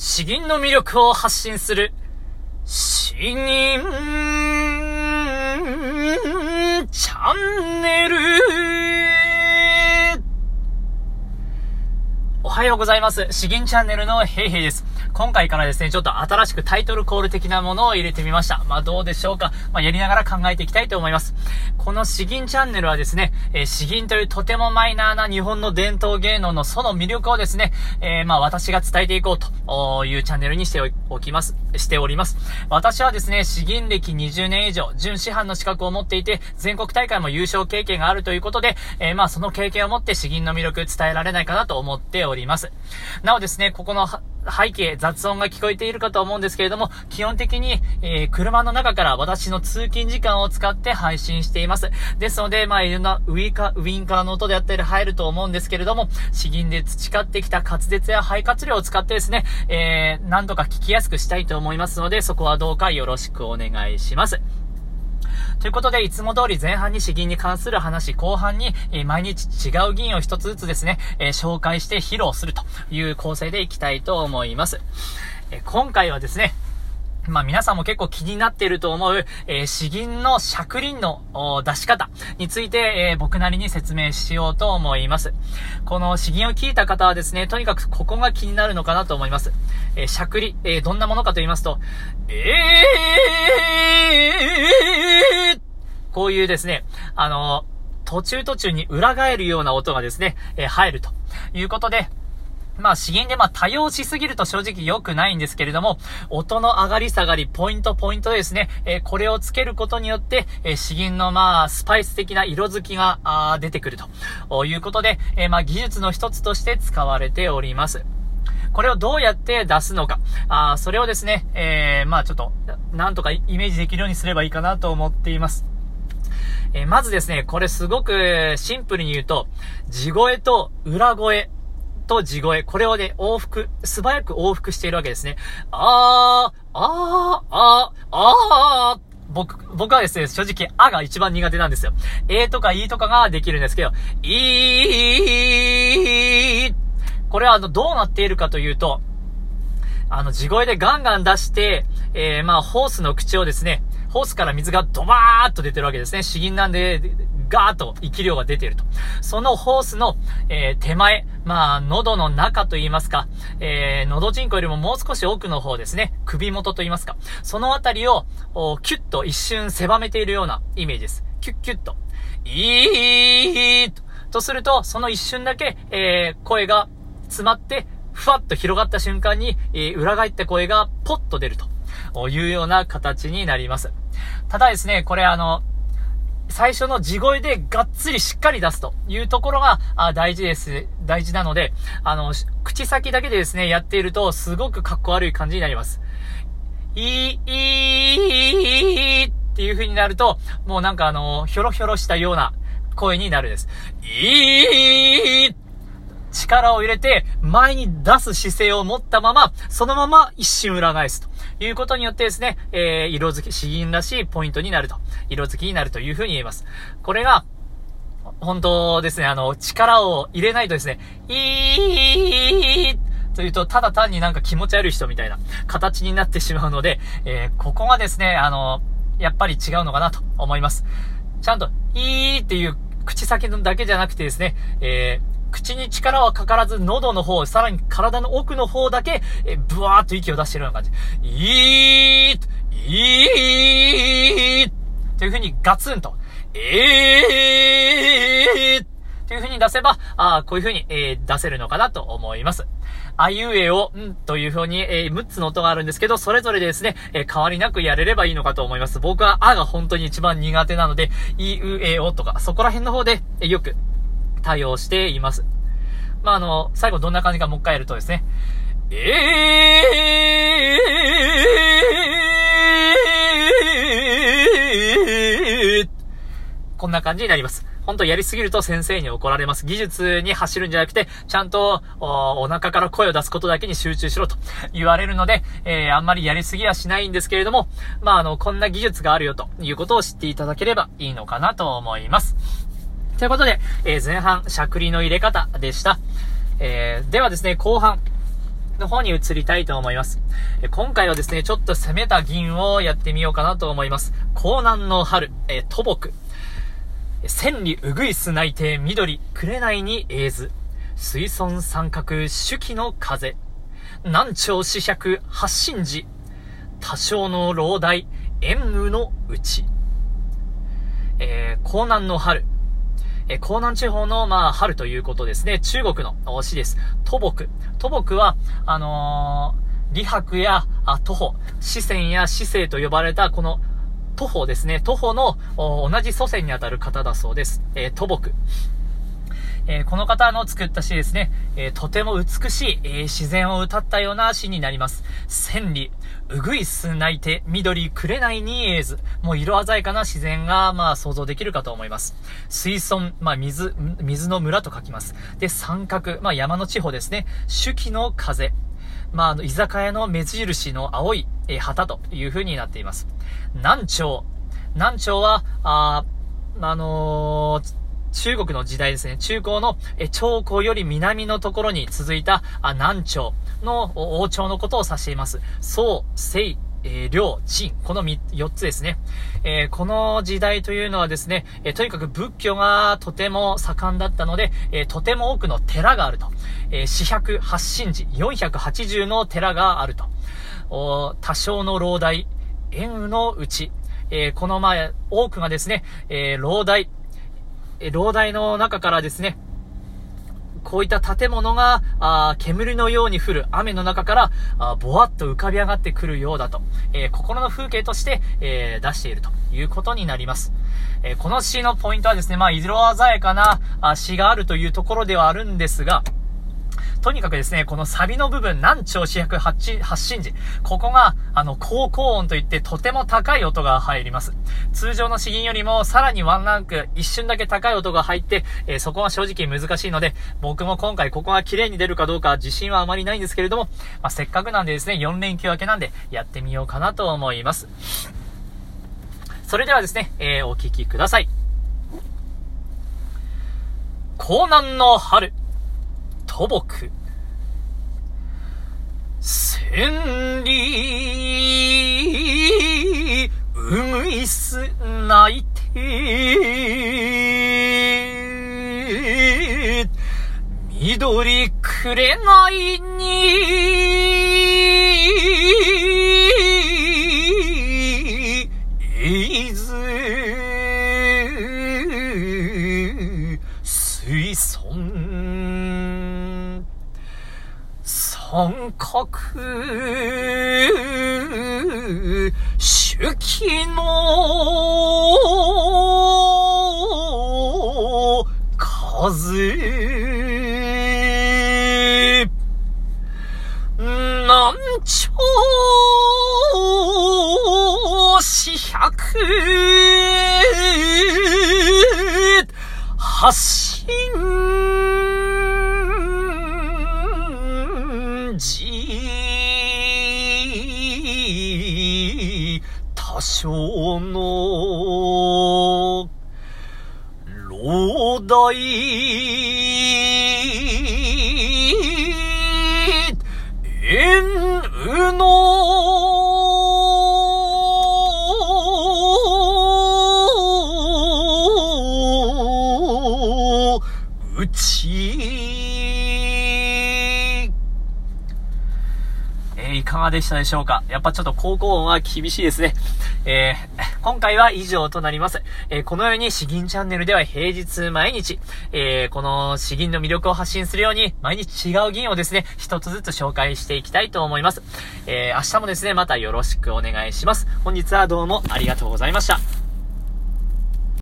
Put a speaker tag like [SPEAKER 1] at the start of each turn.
[SPEAKER 1] 詩吟の魅力を発信する、詩吟チャンネル。おはようございます。詩吟チャンネルのヘイヘイです。今回からですね、ちょっと新しくタイトルコール的なものを入れてみました。まあどうでしょうか。まあやりながら考えていきたいと思います。この詩吟チャンネルはですね、えー、詩吟というとてもマイナーな日本の伝統芸能のその魅力をですね、えー、まあ私が伝えていこうというチャンネルにしておきます、しております。私はですね、詩吟歴20年以上、準師範の資格を持っていて、全国大会も優勝経験があるということで、えー、まあその経験を持って詩吟の魅力伝えられないかなと思っております。ますなおですね、ここの背景、雑音が聞こえているかと思うんですけれども、基本的に、えー、車の中から私の通勤時間を使って配信しています。ですので、まあ、いろんなウィーカー、ウィンカーの音であったり入ると思うんですけれども、詩吟で培ってきた滑舌や肺活量を使ってですね、えー、なんとか聞きやすくしたいと思いますので、そこはどうかよろしくお願いします。ということで、いつも通り前半に詩吟に関する話、後半に、え毎日違う議員を一つずつですね、え紹介して披露するという構成でいきたいと思います。え今回はですね、まあ皆さんも結構気になっていると思う、えー、詩吟の尺輪の出し方について、えー、僕なりに説明しようと思います。この詩吟を聞いた方はですね、とにかくここが気になるのかなと思います。えー、尺輪、えー、どんなものかと言いますと、えー、こういうですね、あの途中途中に裏返るような音がですね、えー、入るということで、まあ、詩吟でまあ多用しすぎると正直良くないんですけれども、音の上がり下がり、ポイントポイントですね、えー、これをつけることによって、えー、詩吟のまあ、スパイス的な色づきが、あ出てくるということで、えー、まあ、技術の一つとして使われております。これをどうやって出すのか。あそれをですね、え、まあちょっと、なんとかイメージできるようにすればいいかなと思っています。え、まずですね、これすごくシンプルに言うと、地声と裏声と地声、これをね、往復、素早く往復しているわけですね。あー、あー、あー、あー、僕、僕はですね、正直、あが一番苦手なんですよ。えとかいとかができるんですけど、いー、これはあの、どうなっているかというと、あの、地声でガンガン出して、えー、まあ、ホースの口をですね、ホースから水がドバーっと出てるわけですね。詩吟なんで、ガーッと息量が出てると。そのホースの、えー、手前、まあ、喉の中と言いますか、えー、喉人口よりももう少し奥の方ですね、首元と言いますか、そのあたりを、キュッと一瞬狭めているようなイメージです。キュッキュッと。いーと。とすると、その一瞬だけ、えー、声が詰まって、ふわっと広がった瞬間に、えー、裏返った声がポッと出るというような形になります。ただですね、これあの、最初の地声でがっつりしっかり出すというところが大事です。大事なので、あの、口先だけでですね、やっているとすごくかっこ悪い感じになります。いい、いいっていう風になると、もうなんかあの、ひょろひょろしたような声になるです。いい力を入れて前に出す姿勢を持ったまま、そのまま一瞬裏返すということによってですね、えー、色付き、詩吟らしいポイントになると、色付きになるというふうに言えます。これが、本当ですね、あの、力を入れないとですね、いーというと、ただ単になんか気持ち悪い人みたいな形になってしまうので、えー、ここがですね、あの、やっぱり違うのかなと思います。ちゃんと、いーっていう口先のだけじゃなくてですね、えー、口に力はかからず、喉の方、さらに体の奥の方だけ、え、ブワーっと息を出してるような感じ。いーいーという風にガツンと、えーという風に出せば、あこういう風に、えー、出せるのかなと思います。あいうえを、ん？という風に、えー、6つの音があるんですけど、それぞれですね、えー、変わりなくやれればいいのかと思います。僕はあが本当に一番苦手なので、いうえおとか、そこら辺の方で、え、よく対応しています。まあ、あの、最後どんな感じかもう一回やるとですね、えー、こんな感じになります。本当やりすぎると先生に怒られます。技術に走るんじゃなくて、ちゃんとおお腹から声を出すことだけに集中しろと言われるので、えー、あんまりやりすぎはしないんですけれども、まあ、あの、こんな技術があるよということを知っていただければいいのかなと思います。ということで、えー、前半、しゃくりの入れ方でした。えー、ではですね、後半、の方に移りたいと思います。え今回はですね、ちょっと攻めた銀をやってみようかなと思います。江南の春、え土木。千里うぐいす内定緑、紅に映図。水村三角、手記の風。南朝四百、発信時。多少の老大、縁夢のうち。えー、江南の春。え、江南地方の、まあ、春ということですね。中国の詩です。土木。土木は、あのー、李白や、あ、徒歩、四川や四川と呼ばれた、この、徒歩ですね。徒歩の、同じ祖先にあたる方だそうです。えー、土木。え、この方の作った詩ですね、え、とても美しい、え、自然を歌ったような詩になります。千里、うぐいす泣いて、緑くれないにえず。もう色鮮やかな自然が、まあ想像できるかと思います。水村、まあ水、水の村と書きます。で、三角、まあ山の地方ですね。手記の風。まあ、あの、居酒屋の目印の青い、えー、旗という風になっています。南朝。南朝は、ああのー中国の時代ですね、中高の、え、長江より南のところに続いた、あ、南朝の王朝のことを指しています。宋、清、えー、領、陳、この4つですね。えー、この時代というのはですね、えー、とにかく仏教がとても盛んだったので、えとても多くの寺があると。えー、四百八神寺、480の寺があると。お多少の老大、縁のうち、えこの前、多くがですね、え老大、え老台の中からですね、こういった建物が、あ煙のように降る雨の中から、あぼわっと浮かび上がってくるようだと、えー、心の風景として、えー、出しているということになります。えー、この詩のポイントはですね、まあ、色鮮やかなあ詩があるというところではあるんですが、とにかくですね、このサビの部分、南朝主役発信時、ここが、あの、高高音といってとても高い音が入ります。通常の詩吟よりもさらにワンランク、一瞬だけ高い音が入って、えー、そこは正直難しいので、僕も今回ここが綺麗に出るかどうか自信はあまりないんですけれども、まあ、せっかくなんでですね、4連休明けなんで、やってみようかなと思います。それではですね、えー、お聴きください。江南の春。土木。千里、うぐいす泣いて、緑くれないに、いず、水村、三角、手記の風、南朝四百、発多少の老大でしたでしょうか？やっぱちょっと高校音は厳しいですね。えー、今回は以上となります。えー、このように詩吟チャンネルでは平日毎日、えー、この詩吟の魅力を発信するように、毎日違う吟をですね、一つずつ紹介していきたいと思います。えー、明日もですね、またよろしくお願いします。本日はどうもありがとうございました。